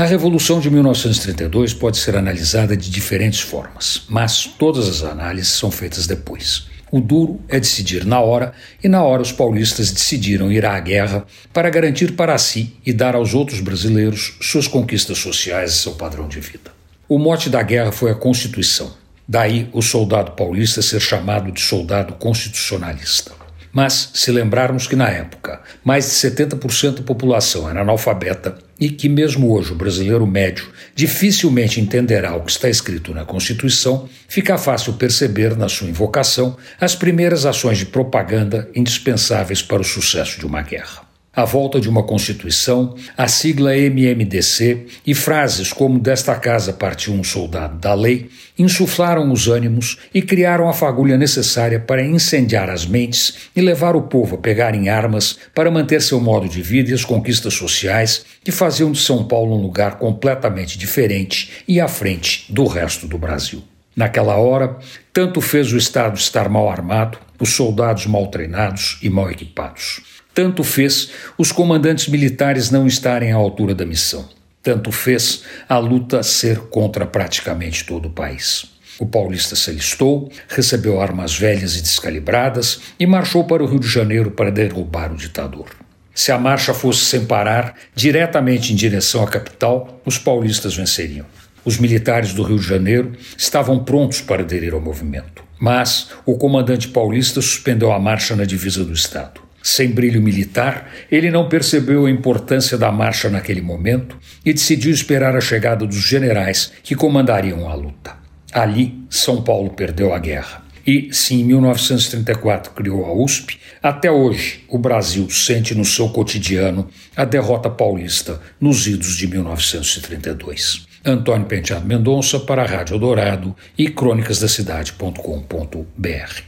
A Revolução de 1932 pode ser analisada de diferentes formas, mas todas as análises são feitas depois. O duro é decidir na hora, e na hora os paulistas decidiram ir à guerra para garantir para si e dar aos outros brasileiros suas conquistas sociais e seu padrão de vida. O mote da guerra foi a Constituição. Daí o soldado paulista ser chamado de soldado constitucionalista. Mas, se lembrarmos que na época mais de 70% da população era analfabeta e que, mesmo hoje, o brasileiro médio dificilmente entenderá o que está escrito na Constituição, fica fácil perceber na sua invocação as primeiras ações de propaganda indispensáveis para o sucesso de uma guerra a volta de uma Constituição, a sigla MMDC e frases como desta casa partiu um soldado da lei insuflaram os ânimos e criaram a fagulha necessária para incendiar as mentes e levar o povo a pegar em armas para manter seu modo de vida e as conquistas sociais que faziam de São Paulo um lugar completamente diferente e à frente do resto do Brasil. Naquela hora, tanto fez o Estado estar mal armado, os soldados mal treinados e mal equipados. Tanto fez os comandantes militares não estarem à altura da missão. Tanto fez a luta ser contra praticamente todo o país. O paulista se alistou, recebeu armas velhas e descalibradas e marchou para o Rio de Janeiro para derrubar o ditador. Se a marcha fosse sem parar, diretamente em direção à capital, os paulistas venceriam. Os militares do Rio de Janeiro estavam prontos para aderir ao movimento. Mas o comandante paulista suspendeu a marcha na divisa do Estado. Sem brilho militar, ele não percebeu a importância da marcha naquele momento e decidiu esperar a chegada dos generais que comandariam a luta. Ali, São Paulo perdeu a guerra. E, se em 1934 criou a USP, até hoje o Brasil sente no seu cotidiano a derrota paulista nos idos de 1932. Antônio Penteado Mendonça para a Rádio Dourado e crônicasdacidade.com.br.